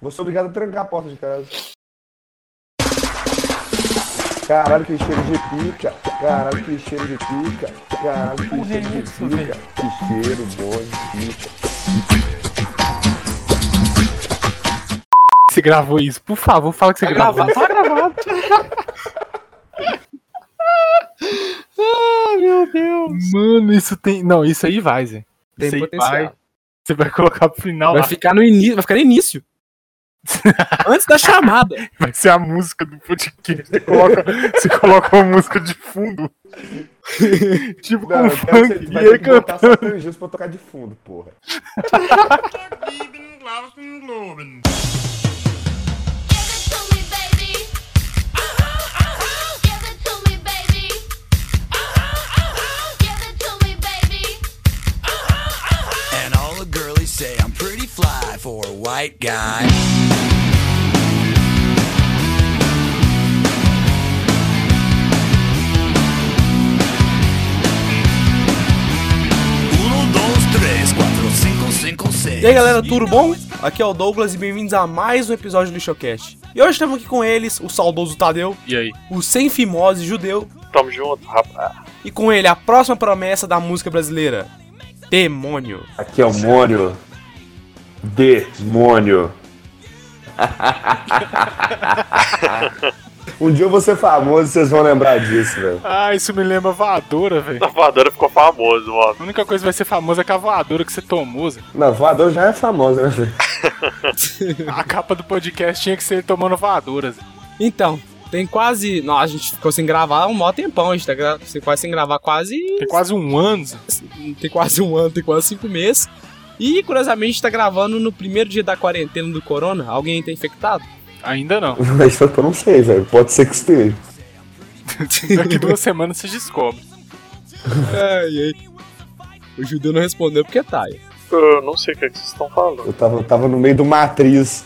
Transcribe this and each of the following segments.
Vou ser obrigado a trancar a porta de casa. Caralho, que cheiro de pica. Caralho, que cheiro de pica. Caralho, que cheiro de pica. Que cheiro bom de pica. Você gravou isso? Por favor, fala que você Tá gravou. gravado, tá gravado. ah, meu Deus. Mano, isso tem. Não, isso aí vai, Zé. Tem Isso aí potencial. vai. Você vai colocar pro final Vai lá. ficar no início, vai ficar no início. Antes da chamada. Vai ser a música do podcast. Você coloca, você coloca uma música de fundo. tipo Não, que funk. você E vai aí ter que botar cantando. Gils pra tocar de fundo, porra. for a white guy. Uno, dos, três, quatro, cinco, cinco, seis. E aí galera, tudo bom? Aqui é o Douglas e bem-vindos a mais um episódio do Lixocast. E hoje estamos aqui com eles, o saudoso Tadeu, E aí? o sem fimose judeu Tamo junto, rapaz. e com ele a próxima promessa da música brasileira, Demônio. Aqui é o Mônio. Demônio. um dia eu vou ser famoso e vocês vão lembrar disso, velho. Ah, isso me lembra voadora, velho. A voadora ficou famoso, mano. A única coisa que vai ser famosa é que a voadora que você tomou, Zé. Não, voador já é famoso, né, velho? A capa do podcast tinha que ser ele tomando voadoras. Então, tem quase. Não, a gente ficou sem gravar um maior tempão, a gente tá gra... quase sem gravar quase. Tem quase um ano. Tem quase um ano, tem quase cinco meses. E curiosamente tá gravando no primeiro dia da quarentena do corona. Alguém tá infectado? Ainda não. Mas eu não sei, velho. Pode ser que esteja. Daqui duas semanas você descobre. Ai, ai. O judeu não respondeu porque tá. Eu não sei o que, é que vocês estão falando. Eu tava, eu tava no meio de uma atriz.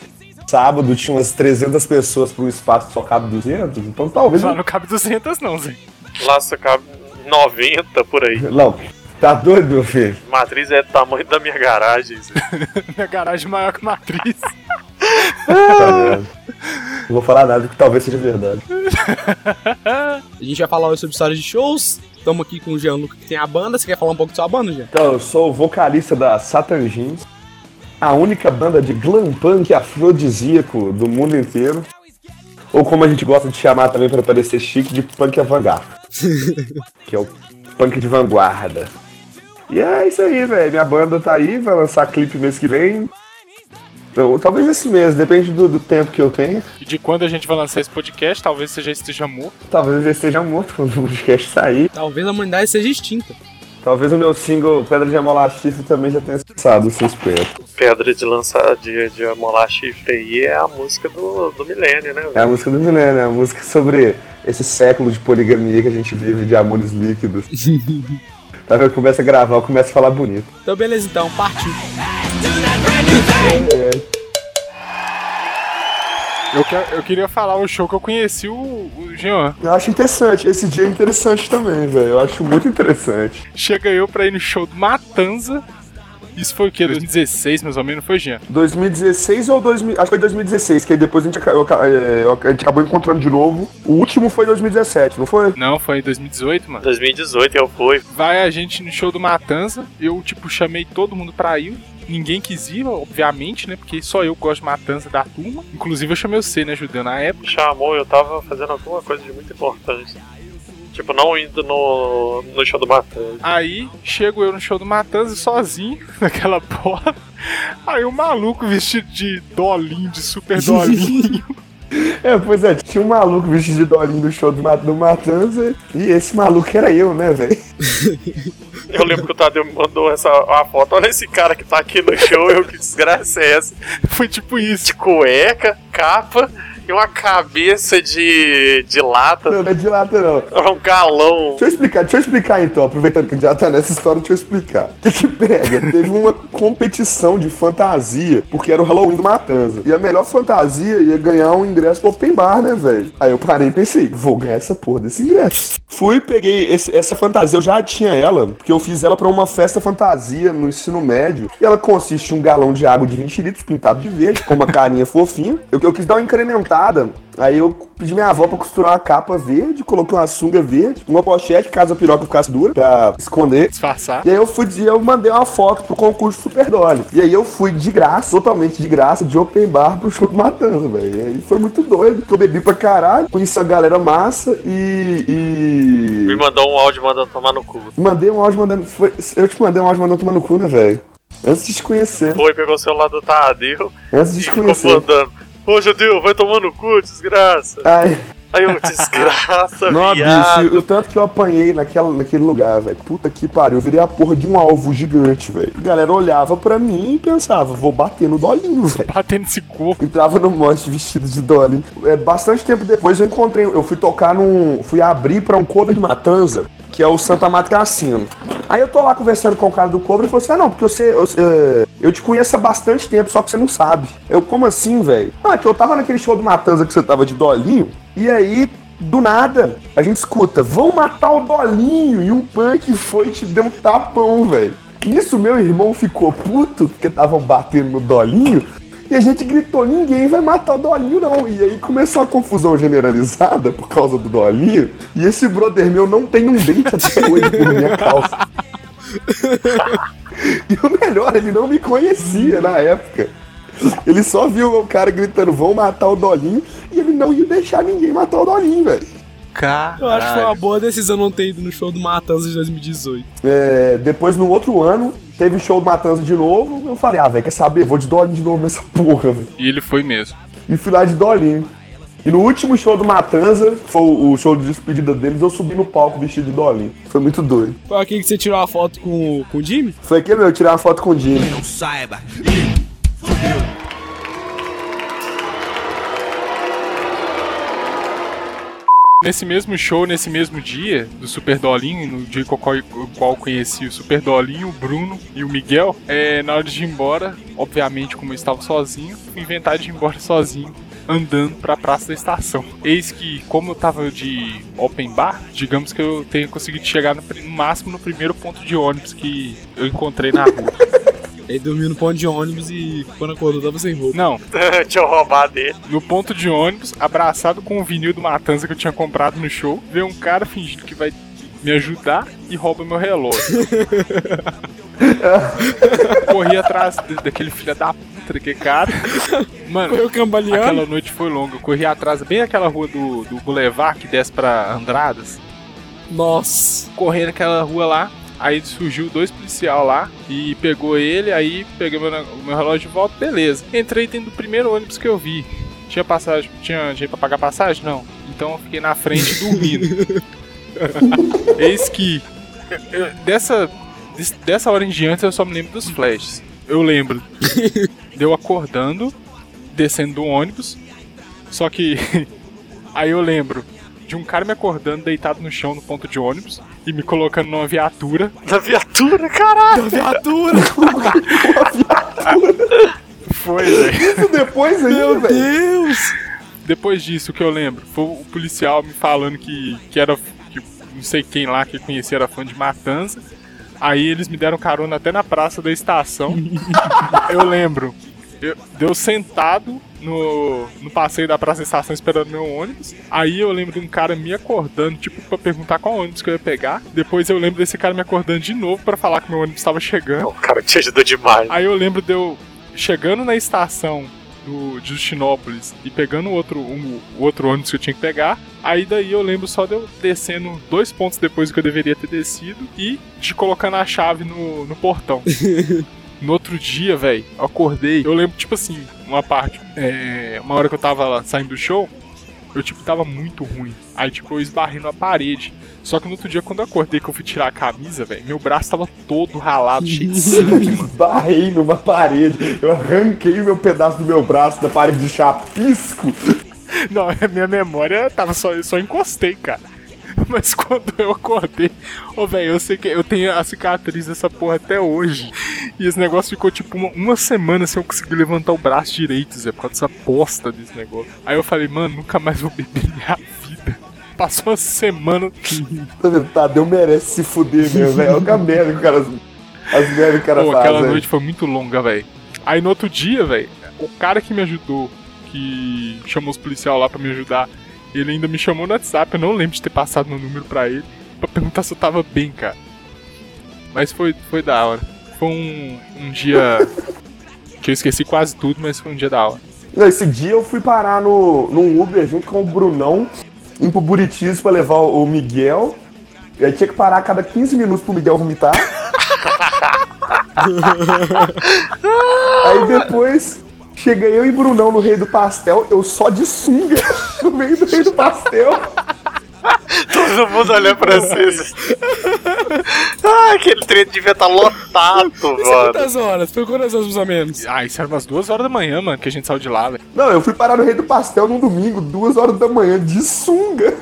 Sábado tinha umas 300 pessoas pro espaço só cabe 200. Então talvez. Lá não cabe 200 não, Zé. Lá você cabe 90 por aí. Não, tá doido, meu filho? Matriz é do tamanho da minha garagem. Minha garagem maior que matriz. Tá vendo? Não vou falar nada que talvez seja verdade. A gente vai falar hoje sobre histórias de shows. Estamos aqui com o Jean Luca que tem a banda. Você quer falar um pouco da sua banda, Jean? Então, eu sou o vocalista da Satan Jeans, a única banda de glam punk afrodisíaco do mundo inteiro. Ou como a gente gosta de chamar também para parecer chique, de punk avant-garde. que é o punk de vanguarda. E é isso aí, velho. Minha banda tá aí, vai lançar clipe mês que vem. Então, talvez esse mês, depende do, do tempo que eu tenho. E de quando a gente vai lançar esse podcast, talvez você já esteja morto. Talvez eu já esteja morto quando o podcast sair. Talvez a humanidade seja extinta. Talvez o meu single Pedra de Amolar Chifre também já tenha cessado, se espero. Pedra de lançar de, de amolar chifre aí é a música do, do milênio, né? É a música do milênio, é a música sobre esse século de poligamia que a gente vive, de amores líquidos. tá vendo? Começa a gravar, começa a falar bonito. Então, beleza, então, partiu. Eu, que- eu queria falar o show que eu conheci o, o Jean. Eu acho interessante, esse dia é interessante também, velho. Eu acho muito interessante. Chega eu pra ir no show do Matanza. Isso foi o quê? 2016, mais ou menos, foi Jean? 2016 ou 2000. Acho que foi 2016, que aí depois a gente, aca- eu é, eu- a gente acabou encontrando de novo. O último foi 2017, não foi? Não, foi em 2018, mano. 2018 eu fui. Vai a gente no show do Matanza. Eu, tipo, chamei todo mundo pra ir. Ninguém quis ir, obviamente, né? Porque só eu gosto de Matanza da turma. Inclusive, eu chamei você, né, Judeu, na época. Me chamou, eu tava fazendo alguma coisa de muito importante. Tipo, não indo no, no show do Matanza. Aí, chego eu no show do Matanza sozinho, naquela porra. Aí o maluco vestido de dolinho, de super dolinho. É, pois é, tinha um maluco vestido de dolinho do show do, do Matanza. E esse maluco era eu, né, velho? Eu lembro que o Tadeu me mandou essa uma foto. Olha esse cara que tá aqui no show. Eu, que desgraça é essa? Foi tipo isso. De cueca, capa e uma cabeça de, de lata. Não, não é de lata, não. Um galão. Deixa eu explicar, deixa eu explicar então, aproveitando que já tá nessa história, deixa eu explicar. O que que pega? Teve uma competição de fantasia, porque era o Halloween do Matanza. E a melhor fantasia ia ganhar um ingresso pro open bar, né, velho? Aí eu parei e pensei, vou ganhar essa porra desse ingresso. Fui, peguei esse- essa fantasia, eu já tinha ela, porque eu fiz ela pra uma festa fantasia no ensino médio. E ela consiste em um galão de água de 20 litros pintado de verde, com uma carinha fofinha. Eu, eu quis dar uma incrementada, aí eu pedi minha avó pra costurar uma capa verde, coloquei uma sunga verde, uma pochete, caso a piroca ficasse dura, pra esconder. Disfarçar. E aí eu fui, eu mandei uma foto pro concurso Super Dolly. E aí eu fui de graça, totalmente de graça, de open bar pro show do Matanza, velho. E aí foi muito doido, porque eu bebi pra caralho, conheci a galera massa e. Me e... mandou um áudio mandando tomar no cu. Mandei um áudio mandando. Foi, eu te mandei um áudio mandando tomar no cu, né, velho? Antes de te conhecer. Foi, pegou o celular do Tadeu Antes de te ficou conhecer. mandando. Ô, Judeu, vai tomar no cu, desgraça. Ai, Aí eu, desgraça, não, viado. bicho, o tanto que eu apanhei naquela, naquele lugar, velho. Puta que pariu, eu virei a porra de um alvo gigante, velho. A galera olhava pra mim e pensava, vou bater no dolinho, velho. Batendo esse corpo. Entrava no monte vestido de Dolly. É, bastante tempo depois eu encontrei, eu fui tocar num. fui abrir pra um cover de Matanza, que é o Santa Mata Cassino. Aí eu tô lá conversando com o cara do cover e falou assim: ah, não, porque você. Eu, eu te conheço há bastante tempo, só que você não sabe. Eu, como assim, velho? Ah, que eu tava naquele show do Matanza que você tava de Dolinho, e aí. Do nada, a gente escuta, vão matar o Dolinho, e um punk foi e te deu um tapão, velho. Nisso, meu irmão ficou puto, porque estavam batendo no Dolinho, e a gente gritou, ninguém vai matar o Dolinho, não. E aí começou a confusão generalizada por causa do Dolinho. E esse brother meu não tem um dente até hoje por minha calça. e o melhor, ele não me conhecia na época. Ele só viu o cara gritando, vão matar o Dolinho, e ele não ia deixar ninguém matar o Dolinho, velho. Eu acho que foi uma boa decisão não ter ido no show do Matanza de 2018. É, depois, no outro ano, teve show do Matanza de novo. Eu falei, ah, velho, quer saber? Vou de Dolinho de novo nessa porra, velho. E ele foi mesmo. e fui lá de Dolinho. E no último show do Matanza, que foi o show de despedida deles, eu subi no palco vestido de Dolinho. Foi muito doido. Foi aqui que você tirou a foto com, o- com o Jimmy? Foi aquele meu, eu tirar uma foto com o Jimmy. Não saiba. Nesse mesmo show, nesse mesmo dia do Super Dolinho, no dia com o qual, conheci o Super Dolinho, o Bruno e o Miguel, é, na hora de ir embora, obviamente, como eu estava sozinho, inventar de ir embora sozinho, andando pra praça da estação. Eis que, como eu tava de open bar, digamos que eu tenha conseguido chegar no, no máximo no primeiro ponto de ônibus que eu encontrei na rua. Ele dormiu no ponto de ônibus e quando acordou tava sem roupa. Não, Tinha eu roubado dele. no ponto de ônibus, abraçado com o vinil do Matanza que eu tinha comprado no show, vê um cara fingindo que vai me ajudar e rouba meu relógio. Corri atrás de- daquele filho da puta, daquele cara. Mano, o cambaleando? aquela noite foi longa. Eu corri atrás, bem aquela rua do, do Boulevard que desce pra Andradas. Nossa. Correndo aquela rua lá. Aí surgiu dois policial lá e pegou ele, aí peguei meu, meu relógio de volta, beleza. Entrei dentro do primeiro ônibus que eu vi. Tinha passagem, tinha jeito pra pagar passagem? Não. Então eu fiquei na frente dormindo. Eis que eu- dessa, des- dessa hora em diante eu só me lembro dos flashes. Eu lembro de eu acordando, descendo do ônibus, só que aí eu lembro de um cara me acordando deitado no chão no ponto de ônibus e me colocando numa viatura. Na viatura, caralho. Viatura! Foi, velho. Isso depois aí, Meu velho. Deus! Depois disso, o que eu lembro foi o policial me falando que, que era. Que não sei quem lá que eu conhecia era fã de Matanza. Aí eles me deram carona até na praça da estação. eu lembro. Eu, deu sentado no, no passeio da praça da estação esperando meu ônibus. Aí eu lembro de um cara me acordando, tipo, pra perguntar qual ônibus que eu ia pegar. Depois eu lembro desse cara me acordando de novo pra falar que meu ônibus estava chegando. O cara te ajudou demais. Aí eu lembro de eu chegando na estação do, de Justinópolis e pegando o outro, um, o outro ônibus que eu tinha que pegar. Aí daí eu lembro só de eu descendo dois pontos depois do que eu deveria ter descido e de colocando a chave no, no portão. No outro dia, velho, eu acordei. Eu lembro, tipo assim, uma parte. É, uma hora que eu tava lá saindo do show, eu, tipo, tava muito ruim. Aí, tipo, eu esbarrei na parede. Só que no outro dia, quando eu acordei que eu fui tirar a camisa, velho, meu braço tava todo ralado, cheio de sangue, mano. Barrei numa parede. Eu arranquei meu pedaço do meu braço da parede de chapisco. Não, a minha memória tava só. Eu só encostei, cara. Mas quando eu acordei, ô velho, eu sei que eu tenho a cicatriz dessa porra até hoje. E esse negócio ficou tipo uma, uma semana sem eu conseguir levantar o braço direito, Zé, por causa dessa bosta desse negócio. Aí eu falei, mano, nunca mais vou beber minha vida. Passou uma semana. Tá? Tadeu merece se fuder mesmo, velho. Olha a merda que o cara. As merdas que o cara Pô, faz. aquela velho. noite foi muito longa, velho. Aí no outro dia, velho, o cara que me ajudou, que chamou os policiais lá pra me ajudar, ele ainda me chamou no WhatsApp. Eu não lembro de ter passado meu número pra ele, pra perguntar se eu tava bem, cara. Mas foi, foi da hora. Foi um, um dia que eu esqueci quase tudo, mas foi um dia da hora. Não, esse dia eu fui parar no, num Uber junto com o Brunão, indo pro Buritis pra levar o Miguel. E aí tinha que parar a cada 15 minutos pro Miguel vomitar. aí depois chega eu e Brunão no Rei do Pastel, eu só de sunga no meio do Rei do Pastel. Todo mundo olhando pra vocês. ah, aquele trem devia estar lotado, Isso é mano. quantas horas? Foi quantas horas mais ou menos? Ah, isso era umas duas horas da manhã, mano, que a gente saiu de lá, velho. Não, eu fui parar no Rei do Pastel num domingo, duas horas da manhã, de sunga.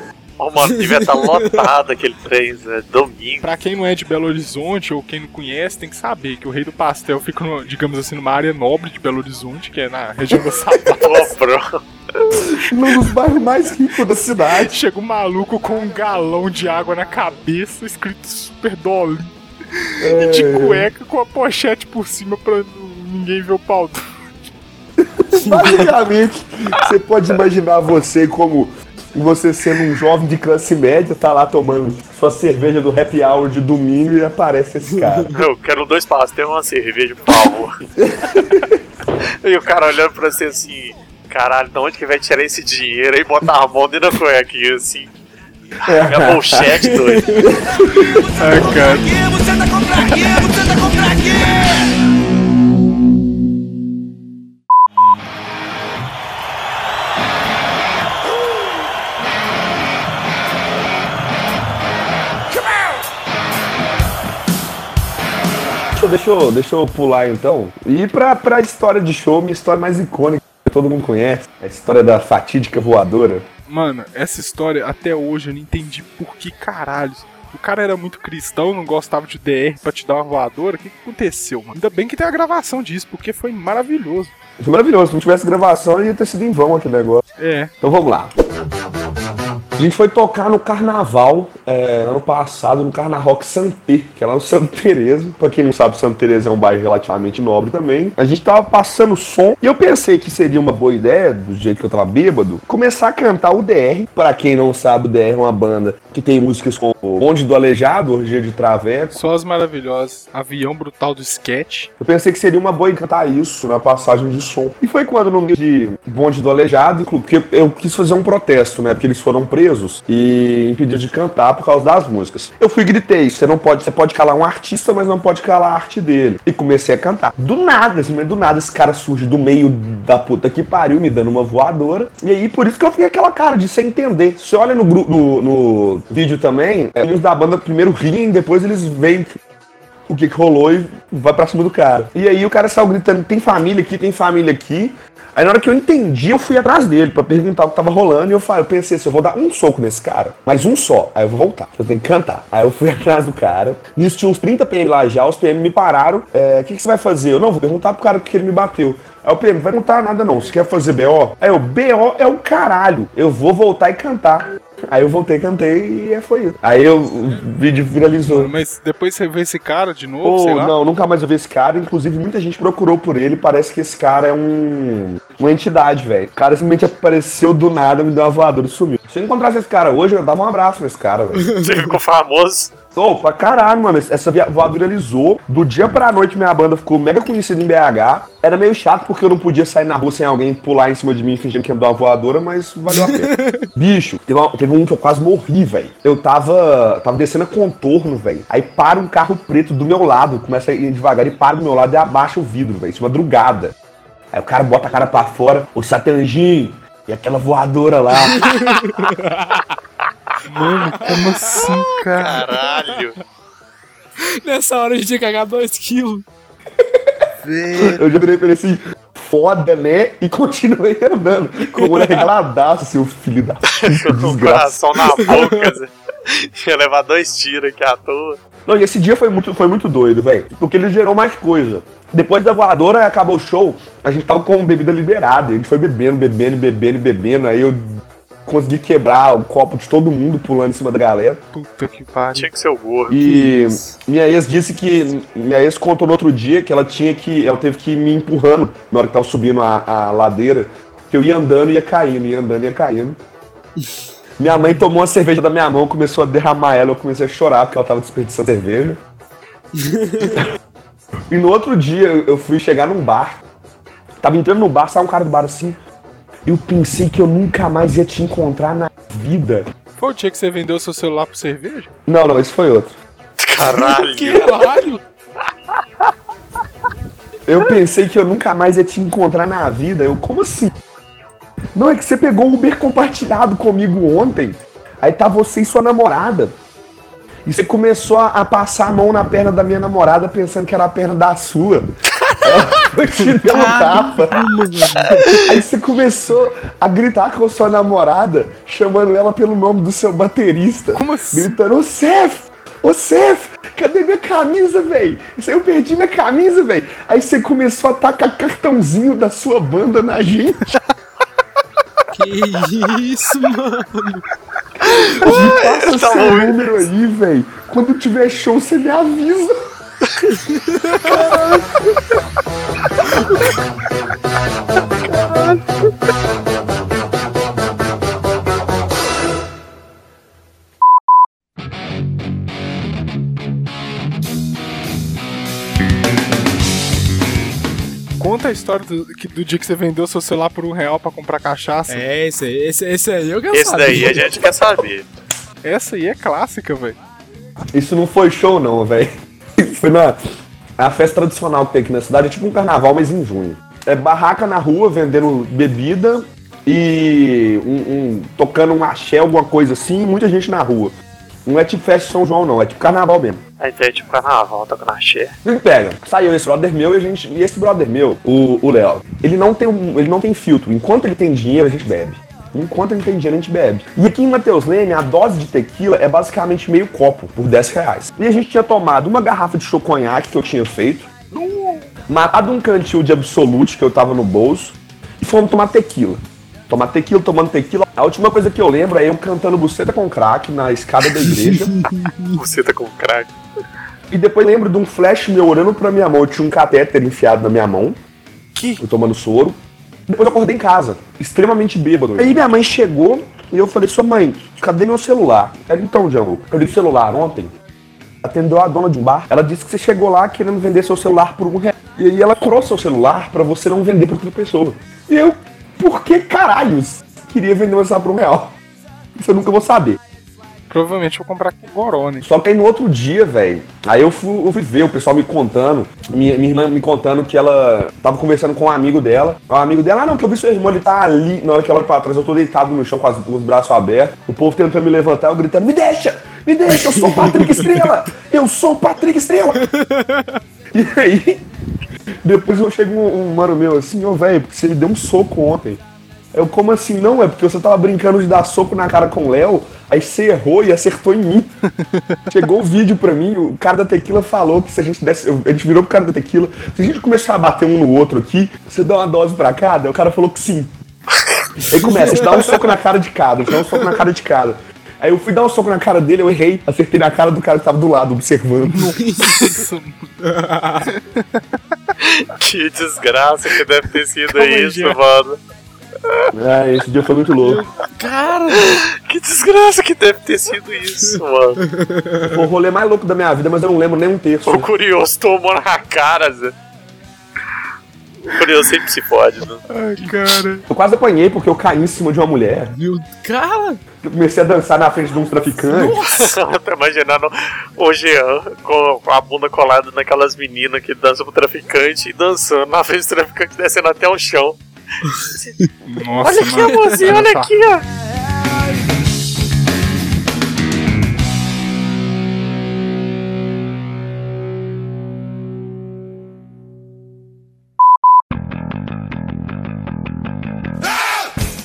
Ô, mano, devia estar lotado aquele trem, Zé. Domingo. Pra quem não é de Belo Horizonte ou quem não conhece, tem que saber que o Rei do Pastel fica, no- digamos assim, numa área nobre de Belo Horizonte, que é na região da bro. Num dos bairros mais ricos da cidade. Chega um maluco com um galão de água na cabeça, escrito Super Dolly. E de cueca com a pochete por cima pra ninguém ver o pau. do- Basicamente, você pode imaginar você como você sendo um jovem de classe média, tá lá tomando sua cerveja do happy hour de domingo e aparece esse cara. Eu quero dois pastéis e uma cerveja, por favor. e o cara olhando pra você assim, caralho, de onde que vai tirar esse dinheiro? Aí bota a mão dentro da cueca assim. É o cheque, doido. Ai, cara. Deixa, eu- deixa, eu, pular então. E pra, pra história de show, minha história mais icônica, que todo mundo conhece. A história da fatídica voadora. Mano, essa história até hoje eu não entendi por que caralhos. O cara era muito cristão, não gostava de DR pra te dar uma voadora. O que, que aconteceu, mano? Ainda bem que tem a gravação disso, porque foi maravilhoso. Foi maravilhoso. Se não tivesse gravação, ia ter sido em vão aquele negócio. É. Então vamos lá. A gente foi tocar no carnaval é, ano passado, no Carnarock Santé, que é lá no Santo Teresa. Pra quem não sabe, Santo Teresa é um bairro relativamente nobre também. A gente tava passando som e eu pensei que seria uma boa ideia, do jeito que eu tava bêbado, começar a cantar o DR. Pra quem não sabe, o DR é uma banda que tem músicas como Bonde do Aleijado, Orgia de Traveco. Só as maravilhosas. Avião brutal do sketch. Eu pensei que seria uma boa cantar isso na passagem de som. E foi quando, no meio de Bonde do Aleijado, porque eu quis fazer um protesto, né? Porque eles foram presos e impedidos de cantar por causa das músicas. Eu fui e gritei: você não pode, você pode calar um artista, mas não pode calar a arte dele. E comecei a cantar. Do nada, assim, do nada, esse cara surge do meio da puta que pariu, me dando uma voadora. E aí, por isso que eu fiquei aquela cara de sem entender. Você olha no, no, no vídeo também, é, os da banda primeiro riem, depois eles veem o que, que rolou e vai pra cima do cara. E aí o cara saiu gritando, tem família aqui, tem família aqui. Aí na hora que eu entendi, eu fui atrás dele pra perguntar o que tava rolando e eu falei, eu pensei assim, eu vou dar um soco nesse cara, mas um só. Aí eu vou voltar, eu tenho que cantar. Aí eu fui atrás do cara, nisso tinha uns 30 PM lá já, os PM me pararam, é, o que, que você vai fazer? Eu não, vou perguntar pro cara porque ele me bateu. Aí o PM, vai contar nada não, você quer fazer BO? Aí eu, BO é o caralho, eu vou voltar e cantar. Aí eu voltei, cantei e é, foi isso. Aí eu, o vídeo viralizou. Mas depois você vê esse cara de novo, lá. não, nunca mais eu vi esse cara. Inclusive, muita gente procurou por ele. Parece que esse cara é um. uma entidade, velho. O cara simplesmente apareceu do nada, me deu uma voadora e sumiu. Se eu encontrasse esse cara hoje, eu dava um abraço nesse cara, velho. Você ficou famoso. Ô, pra caralho, mano. Essa voadora viralizou. Do dia pra noite, minha banda ficou mega conhecida em BH. Era meio chato porque eu não podia sair na rua sem alguém pular em cima de mim fingindo que ia me dar uma voadora, mas valeu a pena. Bicho, teve, uma- teve um que eu quase morri, velho. Eu tava, tava descendo a contorno, velho. Aí para um carro preto do meu lado, começa a ir devagar e para do meu lado e abaixa o vidro, velho. Isso é madrugada. Aí o cara bota a cara pra fora, o satanjinho. E aquela voadora lá. Mano, como assim, cara? Caralho. Nessa hora a gente ia cagar 2kg. Eu já virei pra ele assim, foda, né? E continuei andando. Com o olho regaladaço, seu filho da puta, Com o coração na boca, Zé. Ia levar dois tiros aqui à toa. Não, e esse dia foi muito, foi muito doido, velho. Porque ele gerou mais coisa. Depois da voadora, acabou o show, a gente tava com bebida liberada. A gente foi bebendo, bebendo, bebendo, bebendo. Aí eu consegui quebrar o copo de todo mundo pulando em cima da galera. Puta que pariu. Tinha que ser o gordo. E minha ex disse que. Minha ex contou no outro dia que ela tinha que. Ela teve que ir me empurrando na hora que tava subindo a, a ladeira. Que eu ia andando e ia caindo, ia andando e ia caindo. Minha mãe tomou uma cerveja da minha mão, começou a derramar ela, eu comecei a chorar porque ela tava desperdiçando cerveja. e no outro dia eu fui chegar num bar. Tava entrando no bar, saiu um cara do bar assim. Eu pensei que eu nunca mais ia te encontrar na vida. Foi o dia que você vendeu seu celular por cerveja? Não, não, esse foi outro. Caralho. Caralho! Eu pensei que eu nunca mais ia te encontrar na vida. Eu, como assim? Não, é que você pegou o Uber compartilhado comigo ontem. Aí tá você e sua namorada. E você começou a, a passar a mão na perna da minha namorada pensando que era a perna da sua. Ela foi te deu um tapa. Aí você começou a gritar com sua namorada, chamando ela pelo nome do seu baterista. Como assim? Gritando, ô Cef! Ô Cef! Cadê minha camisa, véi? Isso aí Eu perdi minha camisa, véi. Aí você começou a tacar cartãozinho da sua banda na gente. Que isso, mano? Passa tá seu número aí, véi. Quando tiver show, você me avisa. Conta a história do, que- do dia que você vendeu seu celular por um real pra comprar cachaça. É, esse, aí- esse, esse aí eu quero Esse saber. daí a gente quer saber. Essa aí é clássica, velho. Isso não foi show, não, velho. Foi na a festa tradicional que tem aqui na cidade, é tipo um carnaval, mas em junho. É barraca na rua vendendo bebida e um, um- tocando um axé, alguma coisa assim, e muita gente na rua. Não é tipo festa de São João, não, é tipo carnaval mesmo. Aí tem tipo carnaval, toca na xé. O que que pega? Saiu esse brother meu e a gente. E esse brother meu, o o Léo, ele não tem um, ele não tem filtro. Enquanto ele tem dinheiro, a gente bebe. Enquanto ele tem dinheiro, a gente bebe. E aqui em Mateus Leme, a dose de tequila é basicamente meio copo, por 10 reais. E a gente tinha tomado uma garrafa de choconhaque que eu tinha feito, matado um cantil de absolute que eu tava no bolso, e fomos tomar tequila. Tomar tequila, tomando tequila. A última coisa que eu lembro é eu cantando buceta com crack na escada da igreja. Tá com crack. E depois lembro de um flash meu olhando pra minha mão. Eu tinha um catéter enfiado na minha mão. Que? Eu tomando soro. Depois eu acordei em casa, extremamente bêbado. Aí minha mãe chegou e eu falei, sua mãe, cadê meu celular? Ela, então, Django, eu dei o celular ontem. Atendeu a dona de um bar. Ela disse que você chegou lá querendo vender seu celular por um real. E aí ela curou seu celular pra você não vender pra outra pessoa. E eu, por que caralhos queria vender meu celular por um real? Isso eu nunca vou saber. Provavelmente vou comprar com Gorone. Só que aí no outro dia, velho, aí eu fui, eu fui ver o pessoal me contando, minha, minha irmã me contando que ela tava conversando com um amigo dela. O amigo dela, ah não, que eu vi seu irmão, ele tá ali. Na hora que ela olha pra trás, eu tô deitado no chão com, as- com os braços abertos. O povo tentando me levantar, eu gritando, me deixa! Me deixa, eu sou o Patrick Estrela! Eu sou o Patrick Estrela! e aí, depois eu chego um, um mano meu assim, ô velho, porque você deu um soco ontem. Eu, como assim? Não, é porque você tava brincando de dar soco na cara com o Léo, aí você errou e acertou em mim. Chegou o vídeo pra mim, o cara da tequila falou que se a gente desse. A gente virou pro cara da tequila, se a gente começar a bater um no outro aqui, você dá uma dose pra cada? O cara falou que sim. Aí começa, a gente dá um soco na cara de cada, a gente dá um soco na cara de cada. Aí eu fui dar um soco na cara dele, eu errei, acertei na cara do cara que tava do lado, observando. Que desgraça que deve ter sido Calma aí, isso, Jean. mano. Ah, esse dia foi muito louco. Cara, Que desgraça que deve ter sido isso, mano. Foi o rolê mais louco da minha vida, mas eu não lembro nem um terço. O curioso tomou na cara, Zé. O curioso sempre se fode, né? Ai, cara. Eu quase apanhei porque eu caí em cima de uma mulher. meu. Cara! Eu comecei a dançar na frente de uns traficantes. Eu tô imaginando o Jean com, com a bunda colada naquelas meninas que dançam pro traficante e dançando na frente do traficante, descendo até o chão. Nossa, Olha aqui, amorzinho, olha aqui, ó.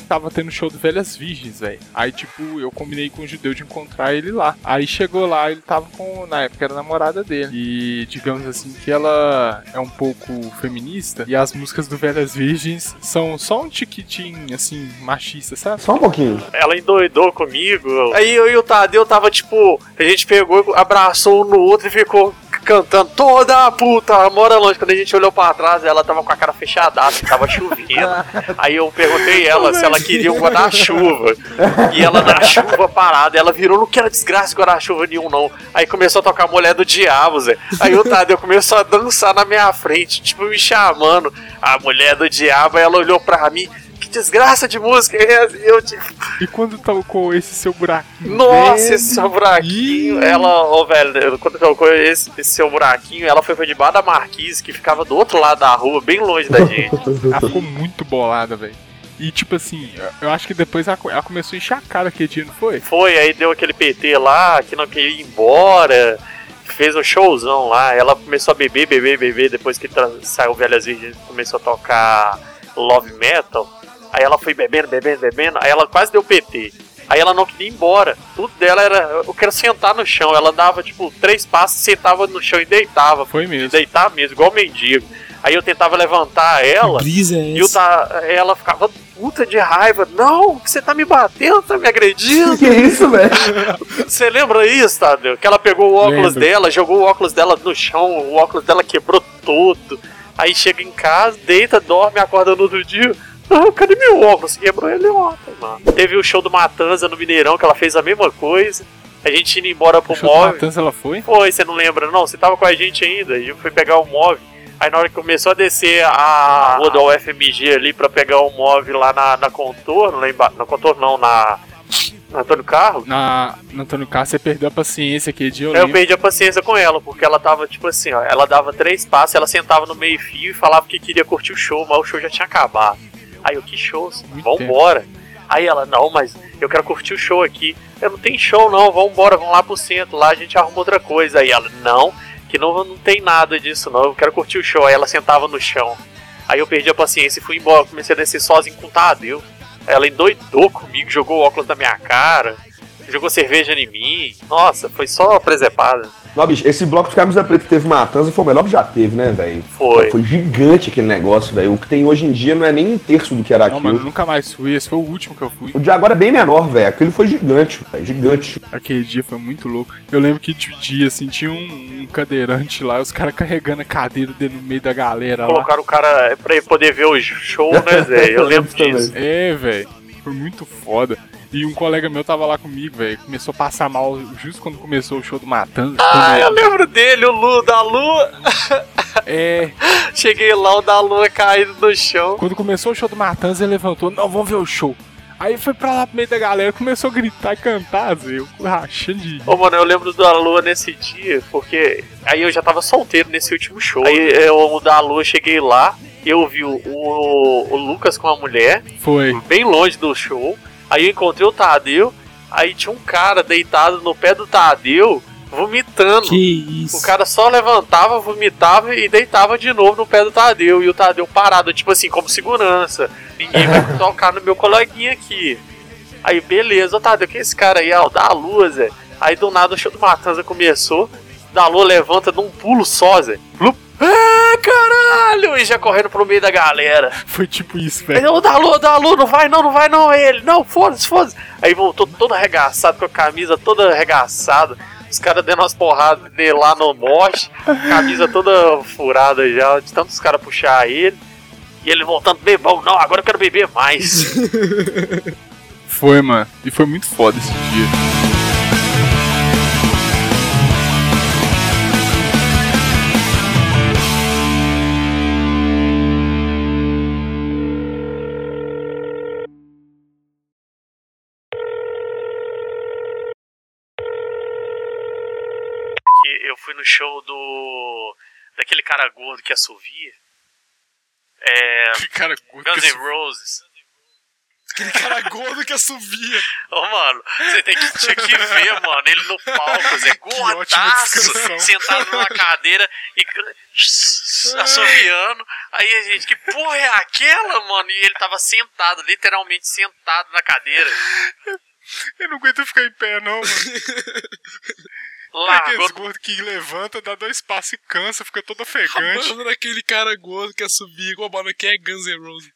Tava tendo show do Velhas Virgens, velho. Aí, tipo, eu combinei com o judeu de encontrar ele lá. Aí chegou lá, ele tava com, na época, era a namorada dele. E, digamos assim, que ela é um pouco feminista. E as músicas do Velhas Virgens são só um tiquitinho, assim, machista, sabe? Só um pouquinho. Ela endoidou comigo. Aí eu e o Tadeu tava tipo. A gente pegou, abraçou um no outro e ficou cantando toda a puta, mora longe. Quando a gente olhou pra trás, ela tava com a cara fechadaça, tava chovendo. Aí eu perguntei ela se ela queria um guarda-chuva. E ela na chuva parada, ela virou, não quero desgraça de guarda-chuva nenhum, não. Aí começou a tocar a mulher do diabo, Zé. Aí o Tadeu começou a dançar na minha frente, tipo, me chamando. A mulher do diabo, ela olhou pra mim. Desgraça de música é essa? E eu, tipo, E quando tocou esse seu buraquinho? nossa, esse seu buraquinho. Ih. Ela, ô velho, quando colocou esse, esse seu buraquinho, ela foi pra debaixo da marquise, que ficava do outro lado da rua, bem longe da gente. Ela ficou muito bolada, velho. E tipo assim, eu acho que depois ela, ela começou a encher a cara aquele dia, não foi? Foi, aí deu aquele PT lá, que não queria ir embora. Fez um showzão lá. Ela começou a beber, beber, beber. Depois que saiu Velhas Virgens, começou a tocar Love Metal. Aí ela foi bebendo, bebendo, bebendo. Aí ela quase deu PT. Aí ela não queria ir embora. Tudo dela era, eu quero sentar no chão. Ela dava, tipo, três passos, sentava no chão e deitava. Foi mesmo. Deitar mesmo, igual mendigo. Aí eu tentava levantar ela. Brisa é E essa? ta- ela ficava puta de raiva. Não, você tá me batendo, tá me agredindo. Que isso, velho? Você lembra isso, Tadeu? Que ela pegou o óculos Lembro. dela, jogou o óculos dela no chão, o óculos dela quebrou todo. Aí chega em casa, deita, dorme, acorda no outro dia. Ah, cadê meu óculos? Quebrou ele ontem, mano. Teve o show do Matanza no Mineirão, que ela fez a mesma coisa. A gente indo embora pro O show do móvel. Matanza ela foi? Foi, você não lembra, não? Você tava com a gente ainda. E fui pegar o móvel. Aí na hora que começou a descer a rua da UFMG ali pra pegar o móvel lá na, na contorno, lá embaixo. Na contorno não, na. Na Antônio Carlos. Na, no Antônio Carlos você perdeu a paciência aquele dia, eu eu perdi a paciência com ela, porque ela tava tipo assim, ó, ela dava três passos, ela sentava no meio fio e falava que queria curtir o show, mas o show já tinha acabado. Aí eu, que show, vambora. Aí ela, não, mas eu quero curtir o show aqui. Eu não tem show não, vambora, vamos lá pro centro, lá a gente arruma outra coisa. Aí ela, não, que não, não tem nada disso não, eu quero curtir o show. Aí ela sentava no chão. Aí eu perdi a paciência e fui embora, comecei a descer sozinho com o Tadeu. Ela endoidou comigo, jogou o óculos na minha cara, jogou cerveja em mim. Nossa, foi só presepada. Não, bicho, esse bloco de camisa preta que teve matança foi o melhor que já teve, né, velho? Foi. Foi gigante aquele negócio, velho. O que tem hoje em dia não é nem um terço do que era Não, aquilo. mano, nunca mais fui. Esse foi o último que eu fui. O de agora é bem menor, velho. Aquele foi gigante, velho. Gigante. Aquele dia foi muito louco. Eu lembro que de dia, assim, tinha um, um cadeirante lá, os caras carregando a cadeira dele no meio da galera lá. Colocaram o cara pra ele poder ver o show, né, Zé? Eu lembro disso. É, velho. Foi muito foda. E um colega meu tava lá comigo, velho. Começou a passar mal justo quando começou o show do Matanza. Ah, eu lembro dele, o Lu da Lu. É, Cheguei lá, o da Lu caído no chão. quando começou o show do Matanza, ele levantou, não, vamos ver o show. Aí foi pra lá pro meio da galera, começou a gritar e cantar, Zé. Eu rachando de. Ô, mano, eu lembro da Lua nesse dia, porque aí eu já tava solteiro nesse último show. Aí eu, o da Lua, cheguei lá, eu vi o, o, o Lucas com a mulher, Foi. bem longe do show. Aí eu encontrei o Tadeu, aí tinha um cara deitado no pé do Tadeu, vomitando. Que isso. O cara só levantava, vomitava e deitava de novo no pé do Tadeu. E o Tadeu parado, tipo assim, como segurança. Ninguém vai tocar no meu coleguinha aqui. Aí, beleza, Tadeu, que é esse cara aí? Ah, o da Lua, Zé. Aí do nada o show do Matanza começou. Da Lua levanta num pulo só, Zé. Plup. Ah, caralho! E já correndo pro meio da galera. Foi tipo isso, velho. ô Dalu, Dalu, não vai não, não vai não, é ele. Não, foda-se, foda-se. Aí voltou todo arregaçado, com a camisa toda arregaçada. Os caras dando umas porradas nele lá no moche, camisa toda furada já, de tantos caras puxar ele. E ele voltando bebão, não, agora eu quero beber mais. Foi, mano. E foi muito foda esse dia. Do. daquele cara gordo que assovia. É. Que cara gordo Guns que N' Roses. Aquele cara gordo que assovia. Ô, mano, você tem que, tinha que ver, mano, ele no palco, Zé, gordaço, sentado numa cadeira e c- assoviando. Aí a gente, que porra é aquela, mano? E ele tava sentado, literalmente sentado na cadeira. Eu não aguento ficar em pé, não, mano. Largou Aqueles gordos que levanta, dá dois passos e cansa, fica todo ofegante. Mano, aquele cara gordo que assovia igual a banda que é Guns N' Roses.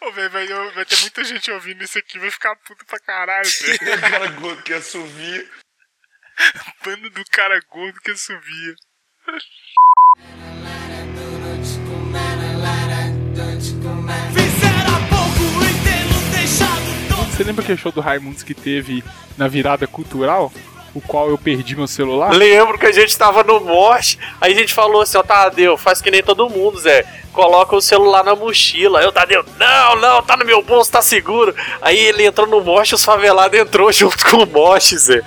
Ô, velho, vai, vai ter muita gente ouvindo isso aqui, vai ficar puto pra caralho, velho. O cara gordo que assovia. Banda do cara gordo que subia. Você lembra aquele show do Raimundos que teve na virada cultural? O qual eu perdi meu celular? Lembro que a gente tava no mosh, aí a gente falou assim, ó, Tadeu, faz que nem todo mundo, Zé. Coloca o celular na mochila. Aí o Tadeu, não, não, tá no meu bolso, tá seguro. Aí ele entrou no mosh, os favelados entrou junto com o mosh, Zé.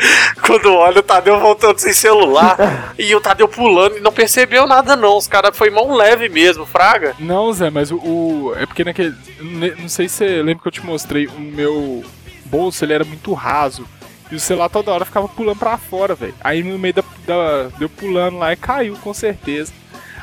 Quando olha, o Tadeu voltando sem celular. e o Tadeu pulando e não percebeu nada não. Os caras foi mão leve mesmo, fraga. Não, Zé, mas o, o- É porque naquele. Não sei se você lembra que eu te mostrei. O meu bolso ele era muito raso. E o celular toda hora ficava pulando pra fora, velho. Aí no meio da, da. Deu pulando lá e caiu, com certeza.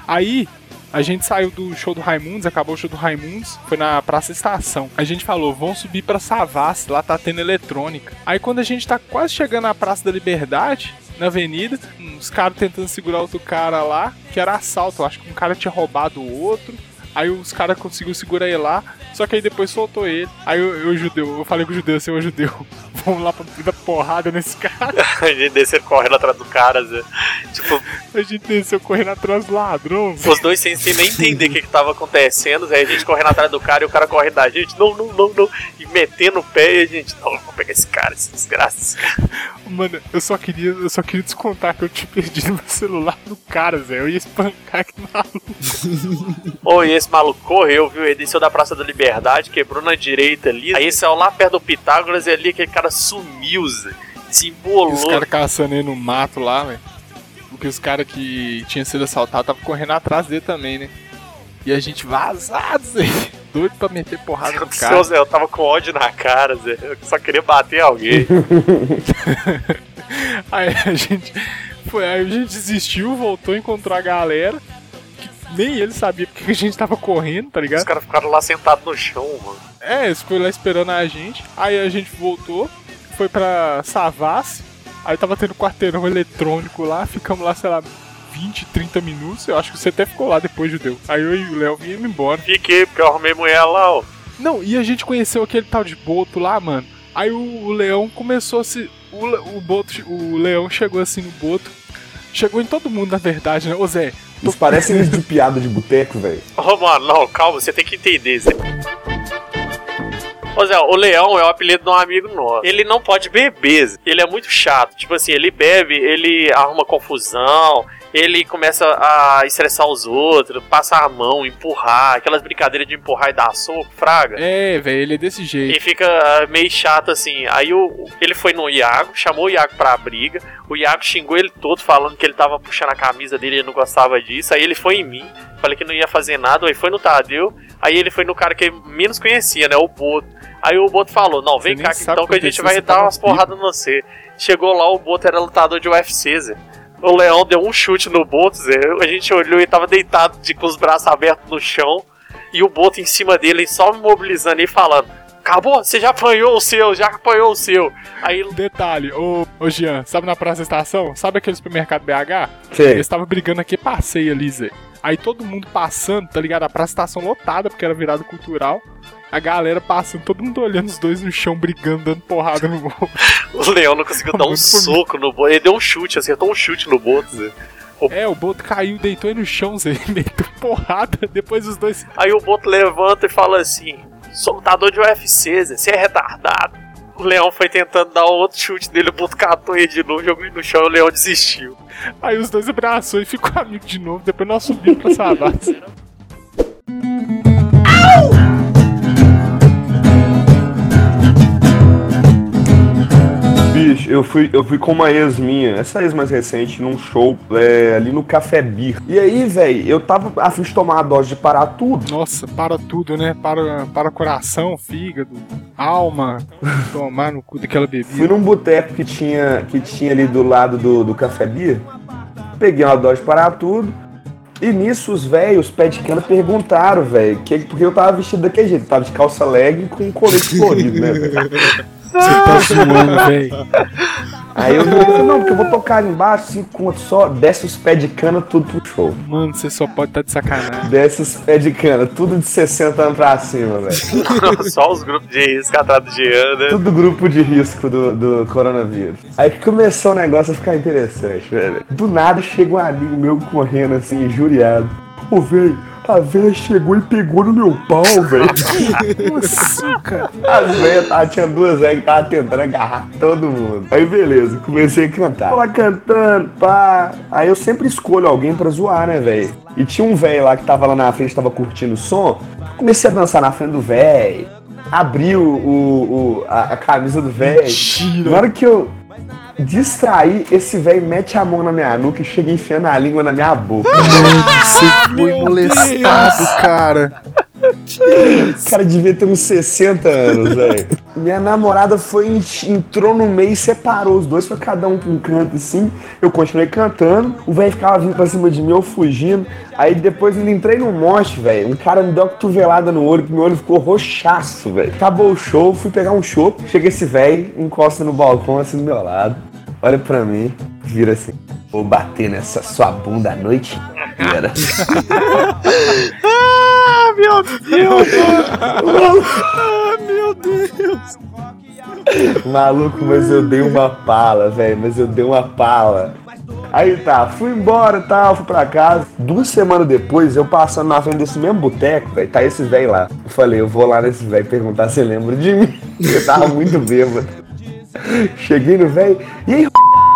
Aí. A gente saiu do show do Raimundos, acabou o show do Raimundos, foi na Praça Estação. A gente falou, vamos subir pra Savassi, lá tá tendo eletrônica. Aí quando a gente tá quase chegando na Praça da Liberdade, na avenida, uns caras tentando segurar outro cara lá, que era assalto. Eu acho que um cara tinha roubado o outro. Aí os caras conseguiram segurar ele lá, só que aí depois soltou ele. Aí eu, eu judeu, eu falei com o judeu, seu judeu, vamos lá pra dar porrada nesse cara. A gente desceu correndo atrás do cara, Zé. Tipo, A gente desceu correndo atrás do ladrão. os dois sem, sem nem entender o que, que tava acontecendo, Zé. A gente correndo atrás do cara e o cara correndo da gente, não, não, não, não. E metendo o pé e a gente, não, vou pegar esse cara, esse desgraça. Mano, eu só queria, eu só queria descontar que eu tinha perdido meu celular no cara, Zé. Eu ia espancar aquele maluco. Ô, e esse maluco correu, viu? Ele desceu da Praça da Liberdade, quebrou na direita ali. Aí saiu lá perto do Pitágoras e ali aquele cara sumiu, Zé. Se E os embolou. caras caçando ele no mato lá, velho. Porque os caras que tinham sido assaltados estavam correndo atrás dele também, né? E a gente vazado, Zé. Doido pra meter porrada no cara. Zé, eu tava com ódio na cara, Zé. Eu só queria bater alguém. Aí a gente foi, aí a gente desistiu, voltou, encontrou a galera. Nem ele sabia porque que a gente tava correndo, tá Os ligado? caras ficaram lá sentados no chão, mano. É, eles foram lá esperando a gente. Aí a gente voltou, foi pra Savassi. Aí tava tendo quarteirão eletrônico lá, ficamos lá, sei lá, 20, 30 minutos. Eu acho que você até ficou lá depois, Judeu. Aí eu e o Léo viemos embora. Fiquei, porque eu arrumei mulher lá, ó. Não, e a gente conheceu aquele tal de Boto lá, mano. Aí o, o Leão começou a se. O, o, Boto, o Leão chegou assim no Boto. Chegou em todo mundo, na verdade, né? Ô Zé, Isso parece livro de piada de boteco, velho. Ô, mano, não, calma, você tem que entender, Zé. Ô Zé, o Leão é o apelido de um amigo nosso. Ele não pode beber, Zé. ele é muito chato. Tipo assim, ele bebe, ele arruma confusão, ele começa a estressar os outros, passar a mão, empurrar, aquelas brincadeiras de empurrar e dar soco, fraga. é, velho, ele é desse E jeito. fica ah, meio chato assim. Aí o, ele foi no Iago, chamou o Iago pra briga. O Iago xingou ele todo, falando que ele tava puxando a camisa dele e ele não gostava disso. Aí ele foi em mim, falei que não ia fazer nada. Aí foi no Tadeu. Aí ele foi no cara que ele menos conhecia, né? O Boto. Aí o Boto falou: Não, vem cá então que a gente vai dar tava umas porradas no você. Chegou lá, o Boto era lutador de UFC, Zé. O Leão deu um chute no Boto, Zé. A gente olhou e tava deitado de, com os braços abertos no chão. E o Boto em cima dele, só me mobilizando e falando: Acabou, você já apanhou o seu, já apanhou o seu. Aí Detalhe, ô, ô Jean, sabe na Praça da Estação? Sabe aquele supermercado BH? Sei. Eles estavam brigando aqui, passeio ali, Zé. Aí todo mundo passando, tá ligado? A Praça da Estação lotada, porque era virada cultural. A galera passando, todo mundo olhando os dois no chão, brigando, dando porrada no outro. o Leão não conseguiu dar um soco no Boto. Ele deu um chute, acertou um chute no Boto, Zé. É, o Boto caiu, deitou aí no chão, Zé, meteu porrada. Depois os dois Aí o Boto levanta e fala assim: Sou lutador de UFC, Zé, você é retardado. O Leão foi tentando dar outro chute dele, o Boto catou ele de novo, jogou ele no chão e o Leão desistiu. Aí os dois abraçou e ficou amigo de novo. Depois nós subimos pra Savassi. eu fui, eu fui com uma ex minha, essa ex mais recente, num show é, ali no Café Bir. E aí, velho, eu tava a fim de tomar a dose de parar tudo. Nossa, para tudo, né? Para, para coração, fígado, alma, tomar no cu daquela Fui bebida. num boteco que tinha, que tinha ali do lado do, do Café Bir. Peguei uma dose de parar tudo. E nisso os velhos, os pé de cana, perguntaram, velho, que, porque eu tava vestido daquele jeito. Tava de calça leg com um colete florido, né, Você tá zoando, velho. Aí eu falei, não, porque eu vou tocar ali embaixo, cinco contos só, desce os pés de cana, tudo pro show. Mano, você só pode estar de sacanagem. Desce os pés de cana, tudo de 60 anos pra cima, velho. Só os grupos de risco atrás do Jean, né? Tudo grupo de risco do, do coronavírus. Aí que começou o negócio a ficar interessante, velho. Do nada chega um amigo meu correndo assim, injuriado. Ô, velho, a velha chegou e pegou no meu pau, velho. Nossa, cara. As velhas tava, tinha duas velhas que tava tentando agarrar todo mundo. Aí beleza, comecei a cantar. Tava cantando, pá. Aí eu sempre escolho alguém pra zoar, né, velho? E tinha um velho lá que tava lá na frente, tava curtindo o som. Comecei a dançar na frente do velho. Abri o, o- o- a, a camisa do velho. Na hora que eu distraí, esse velho mete a mão na minha nuca e chega enfiando a língua na minha boca. Você foi molestado, cara. O cara devia ter uns 60 anos, velho. Minha namorada foi, en- entrou no meio e separou os dois, foi cada um pra um canto assim. Eu continuei cantando, o velho ficava vindo pra cima de mim, eu fugindo. Aí depois eu entrei no monte, velho. Um cara me deu uma cotovelada no olho, que meu olho ficou roxaço, velho. Acabou o show, fui pegar um show. Chega esse velho, encosta no balcão assim do meu lado. Olha pra mim, vira assim. Vou bater nessa sua bunda a noite inteira. Ah, meu Deus! Ah, meu Deus. Maluco, mas eu dei uma pala, velho. Mas eu dei uma pala. Aí tá, fui embora e tal, fui pra casa. Duas semanas depois, eu passando na frente desse mesmo boteco, velho, tá esse velho lá. Eu falei, eu vou lá nesse velho perguntar se ele lembra de mim. Eu tava muito bêbado. Cheguei no velho, e aí,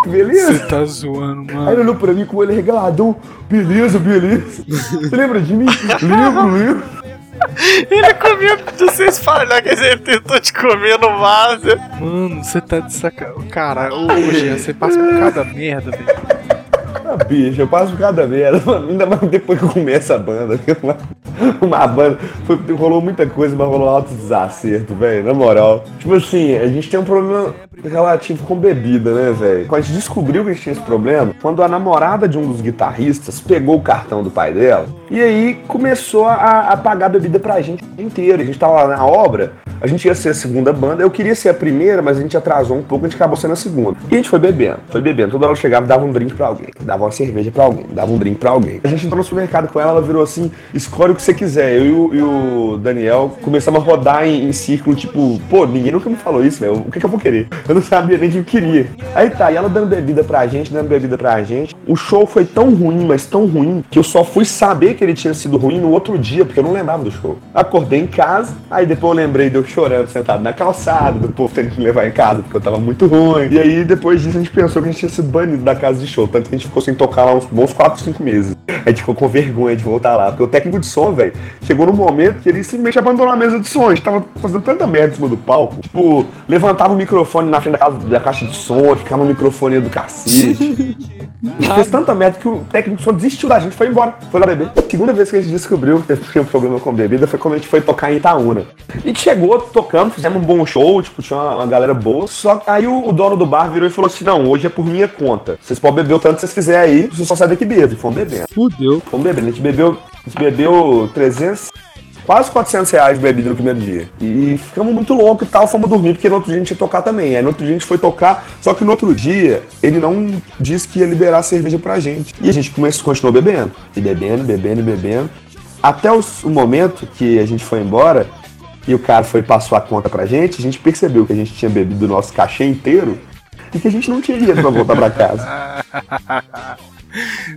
beleza? Você tá zoando, Aí mano. ele olhou pra mim com o olho regaladão. Beleza, beleza. Você lembra de mim? Lembro, lembro. Ele comeu. Vocês falam que ele tentou te comer no vaso. Mano, você tá de sacanagem. Cara, Jean, você passa por cada merda, velho. Ah, bicho, eu passo cada merda. Ainda mais depois que eu começo a banda. Uma, uma banda. Foi, rolou muita coisa, mas rolou alto desacerto, velho. Na moral. Tipo assim, a gente tem um problema relativo com bebida, né, velho? Quando a gente descobriu que a gente tinha esse problema, quando a namorada de um dos guitarristas pegou o cartão do pai dela e aí começou a, a pagar bebida pra gente inteira. A gente tava lá na obra, a gente ia ser a segunda banda. Eu queria ser a primeira, mas a gente atrasou um pouco, a gente acabou sendo a segunda. E a gente foi bebendo, foi bebendo. Toda hora eu chegava dava um drink pra alguém, dava uma cerveja pra alguém, dava um drink pra alguém. A gente entrou no supermercado com ela, ela virou assim: escolhe o que você quiser. Eu e o, e o Daniel começamos a rodar em, em círculo, tipo, pô, ninguém nunca me falou isso, velho. O que, que eu vou querer? Eu não sabia nem o que eu queria. Aí tá, e ela dando bebida pra gente, dando bebida pra gente. O show foi tão ruim, mas tão ruim, que eu só fui saber que ele tinha sido ruim no outro dia, porque eu não lembrava do show. Acordei em casa, aí depois eu lembrei de eu chorando, sentado na calçada, do povo tendo que me levar em casa, porque eu tava muito ruim. E aí depois disso a gente pensou que a gente tinha sido banido da casa de show, tanto que a gente ficou sem tocar lá uns bons 4, 5 meses. A gente ficou com vergonha de voltar lá, porque o técnico de som, velho, chegou num momento que ele simplesmente abandonou a mesa de som. A gente tava fazendo tanta merda em cima do palco. Tipo, levantava o microfone na frente da, casa- da caixa de som, ficava no microfone do cacete. A gente fez tanta merda que o técnico som desistiu da gente, foi embora, foi lá beber. Segunda vez que a gente descobriu que tinha um problema com bebida foi quando a gente foi tocar em Itaúna. A gente chegou tocando, fizemos um bom show, tipo, tinha uma, uma galera boa. Só que aí o, o dono do bar virou e falou assim: não, hoje é por minha conta. Vocês podem beber o tanto que vocês quiserem aí, vocês só saem daqui bebendo. E fomos bebendo. Fudeu. Fomos bebendo. A gente bebeu, a gente bebeu 300. Quase 400 reais bebida no primeiro dia. E ficamos muito loucos e tal, fomos dormir, porque no outro dia a gente ia tocar também. Aí no outro dia a gente foi tocar, só que no outro dia ele não disse que ia liberar cerveja pra gente. E a gente começou, continuou bebendo. E bebendo, bebendo, bebendo. Até os- o momento que a gente foi embora e o cara foi passou a conta pra gente, a gente percebeu que a gente tinha bebido o nosso cachê inteiro e que a gente não tinha dinheiro pra voltar pra casa.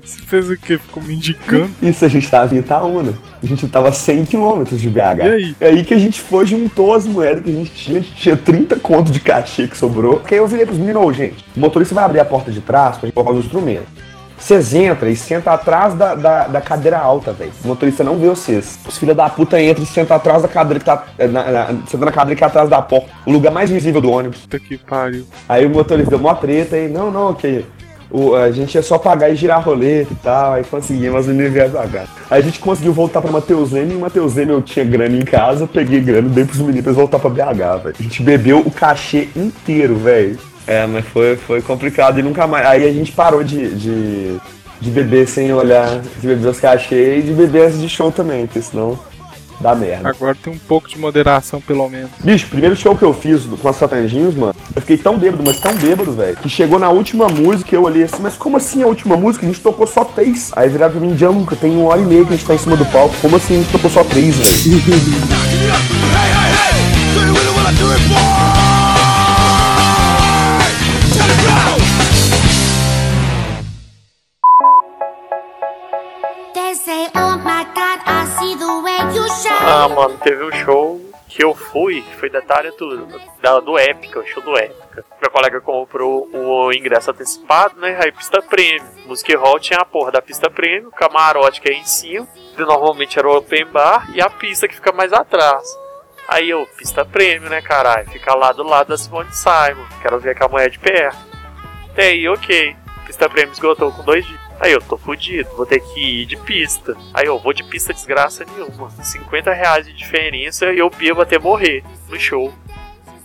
Você fez o quê? Ficou me indicando? Isso a gente tava em Itaúna. A gente tava a 100 km de BH. E aí? É aí que a gente foi, juntou as moedas que a gente tinha. A gente tinha 30 conto de cachê que sobrou. Porque aí eu virei pros meninos, gente, o motorista vai abrir a porta de trás pra gente colocar os instrumentos. Vocês entram e sentam atrás da, da, da cadeira alta, velho. O motorista não vê vocês. Os filhos da puta entram e sentam atrás da cadeira que tá. eh, Na, na, sentam na cadeira que é atrás da porta. O lugar mais visível do ônibus. Puta que pariu. Aí o motorista deu mó treta aí, não, não, ok. O, a gente ia só pagar e girar roleta e tal, aí conseguimos, vieram pagar. Aí a gente conseguiu voltar pra Mateus Leme, e em Mateus Leme eu tinha grana em casa, peguei grana, dei pros meninos pra voltar pra BH, velho. A gente bebeu o cachê inteiro, velho. É, mas foi, foi complicado e nunca mais. Aí a gente parou de, de, de beber sem olhar, de beber os cachê e de beber antes de show também, porque senão dá merda. Agora tem um pouco de moderação, pelo menos. Bicho, primeiro show que eu fiz com as Satanjinhos, mano, eu fiquei tão bêbado, mas tão bêbado, velho, que chegou na última música eu olhei assim, mas como assim a última música? A gente tocou só três. Aí viraram pra mim, Janca, tem uma hora e meia que a gente tá em cima do palco. Como assim a gente tocou só três, velho? shine. Ah, mano, teve um show que eu fui, foi detalhe tudo, da, do Épica, o show do Épica. Meu colega comprou o ingresso antecipado, né? Aí pista prêmio. Music Hall tinha a porra da pista prêmio, camarote que é em cima, normalmente era o open bar, e a pista que fica mais atrás. Aí eu, pista prêmio, né, caralho? Fica lá do lado da Simone Simon. Quero ver com a mulher de perto. Até aí, ok. Pista prêmio esgotou com dois dias. Aí eu tô fudido, vou ter que ir de pista. Aí eu vou de pista desgraça nenhuma. 50 reais de diferença e eu bebo até morrer no show.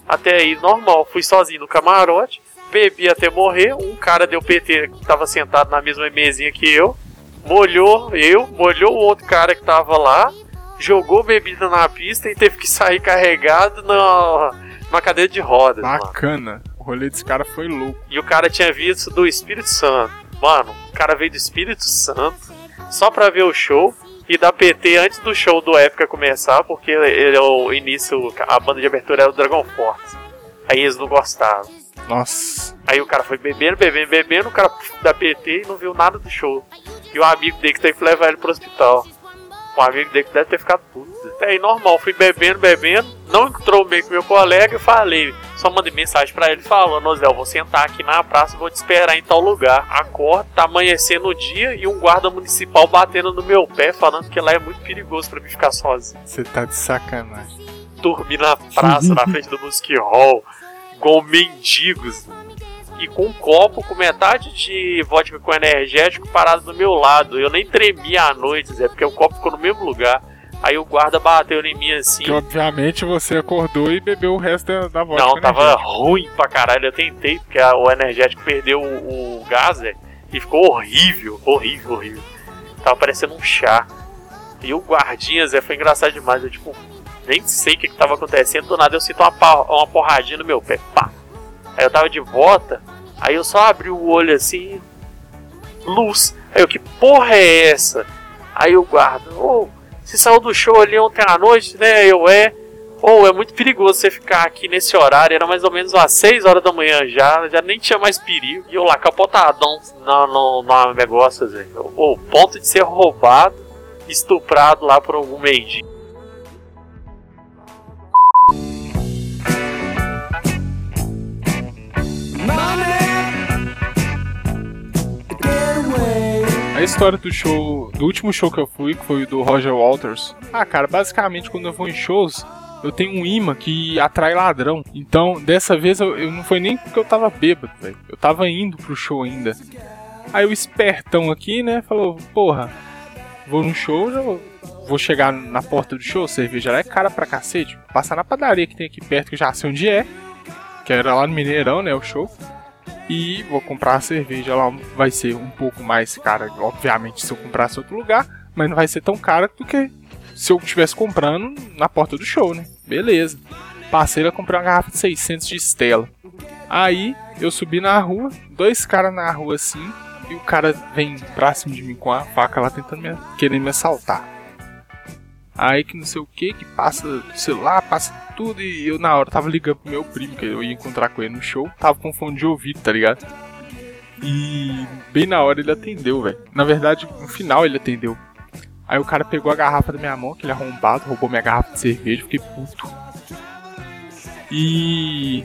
Até aí, normal, fui sozinho no camarote, bebi até morrer. Um cara deu PT que tava sentado na mesma mesinha que eu, molhou eu, molhou o outro cara que tava lá, jogou bebida na pista e teve que sair carregado na, numa cadeira de rodas. mano. Bacana. O rolê desse cara foi louco. E o cara tinha visto do Espírito Santo. Mano, o cara veio do Espírito Santo só pra ver o show e dar PT antes do show do Épica começar, porque ele é o início, a banda de abertura era o Dragon Force. Aí eles não gostavam. Nossa. Aí o cara foi bebendo, bebendo, bebendo, o cara da PT e não viu nada do show. E o amigo dele que teve que levar ele pro hospital. Um amigo dele que deve ter ficado puto. Aí normal, fui bebendo, bebendo, não entrou bem com meu colega e falei. Só mandei mensagem pra ele falando, eu vou sentar aqui na praça e vou te esperar em tal lugar. Acordo, tá amanhecendo o dia e um guarda municipal batendo no meu pé, falando que lá é muito perigoso pra mim ficar sozinho. Você tá de sacanagem. Dormir na praça, na frente do Music Hall, igual mendigos. E com um copo com metade de vodka com energético parado do meu lado. Eu nem tremia à noite, Zé, porque o copo ficou no mesmo lugar. Aí o guarda bateu em mim assim. Que obviamente você acordou e bebeu o resto da, da vodka. Não, né, tava gente? ruim pra caralho. Eu tentei, porque a- o energético perdeu o, o gás, Zé, e ficou horrível, horrível, horrível. Tava parecendo um chá. E o guardinha, Zé, foi engraçado demais. Eu, tipo, nem sei o que, que tava acontecendo. Do nada eu sinto uma, uma porradinha no meu pé. Pá! Aí eu tava de volta, aí eu só abri o olho assim. Luz. Aí eu, que porra é essa? Aí o guarda, ô, você saiu do show ali ontem à noite, né? Eu é. Ou é muito perigoso você ficar aqui nesse horário, era mais ou menos às 6 horas da manhã já, já nem tinha mais perigo. E eu lá capotadão no, no, no negócio, Zé. O ponto de ser roubado, estuprado lá por algum mendigo. A história do show, do último show que eu fui, que foi o do Roger Walters. Ah, cara, basicamente quando eu vou em shows, eu tenho um imã que atrai ladrão. Então, dessa vez eu, eu não foi nem porque eu tava bêbado, velho. Eu tava indo pro show ainda. Aí o espertão aqui, né, falou: "Porra, vou no show, já vou, chegar na porta do show, cerveja lá é cara pra cacete. Passar na padaria que tem aqui perto, que eu já sei onde é, que era lá no Mineirão, né, o show. E vou comprar a cerveja lá, vai ser um pouco mais cara, obviamente, se eu comprasse outro lugar, mas não vai ser tão cara do que se eu estivesse comprando na porta do show, né? Beleza. Passei lá comprar uma garrafa de 600 de Stella. Aí eu subi na rua, dois caras na rua assim, e o cara vem pra cima de mim com a faca lá tentando me, querendo me assaltar. Aí que não sei o que, que passa celular, passa tudo, e eu na hora tava ligando pro meu primo, que eu ia encontrar com ele no show, tava com fone de ouvido, tá ligado? E bem na hora ele atendeu, velho. Na verdade, no final ele atendeu. Aí o cara pegou a garrafa da minha mão, aquele arrombado, roubou minha garrafa de cerveja, fiquei puto. E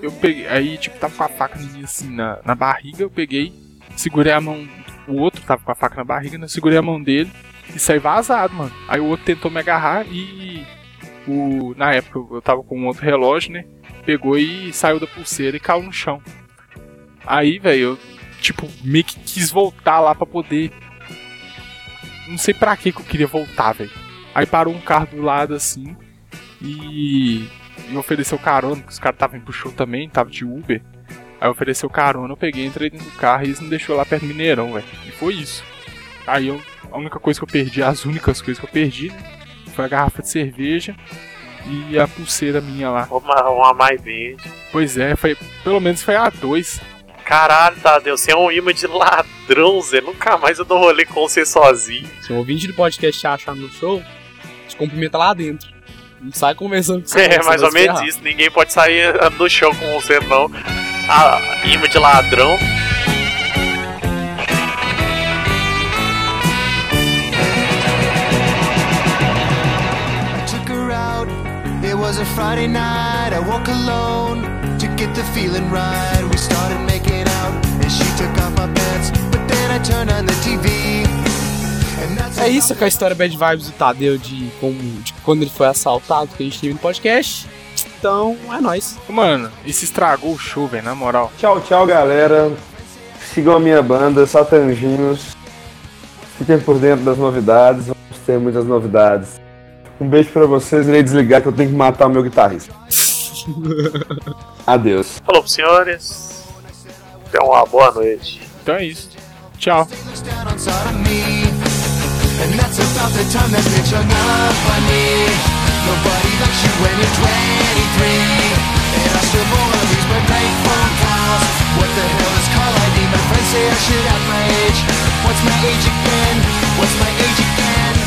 eu peguei, aí tipo, tava com a faca assim na, na barriga, eu peguei, segurei a mão. O outro tava com a faca na barriga, né? Segurei a mão dele e saí vazado, mano. Aí o outro tentou me agarrar e. O, na época eu tava com um outro relógio, né? Pegou e saiu da pulseira e caiu no chão. Aí, velho, eu, tipo, meio que quis voltar lá pra poder. Não sei pra que que eu queria voltar, velho. Aí parou um carro do lado assim e me ofereceu carona, porque os caras estavam pro show também, tava de Uber. Aí ofereceu carona, eu peguei, entrei dentro do carro e eles me deixou lá perto do Mineirão, velho. E foi isso. Aí eu, a única coisa que eu perdi, as únicas coisas que eu perdi, foi a garrafa de cerveja e a pulseira minha lá. Uma, uma mais verde. Pois é, foi, pelo menos foi a dois. Caralho, Tadeu, você é um imã de ladrão, Zé. Nunca mais eu dou rolê com você sozinho. Se um ouvinte do podcast te achar no show, te cumprimenta lá dentro. Não sai conversando com você. É, mais ou menos isso. Ninguém pode sair no chão com você, não. Ah, imã de ladrão. Was a Friday night. I woke alone to get the feeling right. We started making out, and she took off my pants. But then I turned on the TV. É isso com a história Bad Vibes do Tadeu de, como, de quando ele foi assaltado que a gente teve no podcast. Então, é nóis. Mano, isso estragou o show, velho, na moral. Tchau, tchau, galera. Sigam a minha banda, Satanginhos. Fiquem por dentro das novidades. Vamos ter muitas novidades. Um beijo pra vocês. Irei desligar que eu tenho que matar o meu guitarrista. Adeus. Falou pros senhores. Tenham uma boa noite. Então é isso. Tchau. And that's about the time that bitch hung up on me. Nobody likes you when you're 23. And I still more of these my bank phone calls. What the hell is call ID? My friends say I should have my age. What's my age again? What's my age again?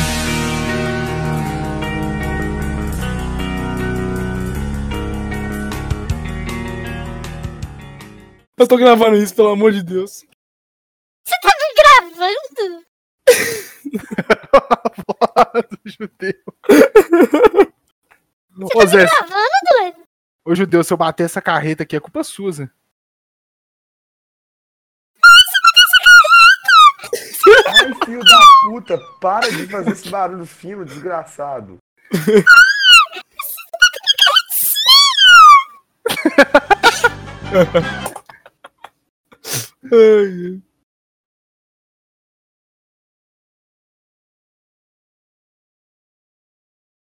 Eu tô gravando isso, pelo amor de Deus. Gravando? do judeu. Ô Zé, Gravando, doido? ô judeu, se eu bater essa carreta aqui, é culpa sua, Zé. Ai, filho da puta, para de fazer esse barulho fino, desgraçado. Ai, ai.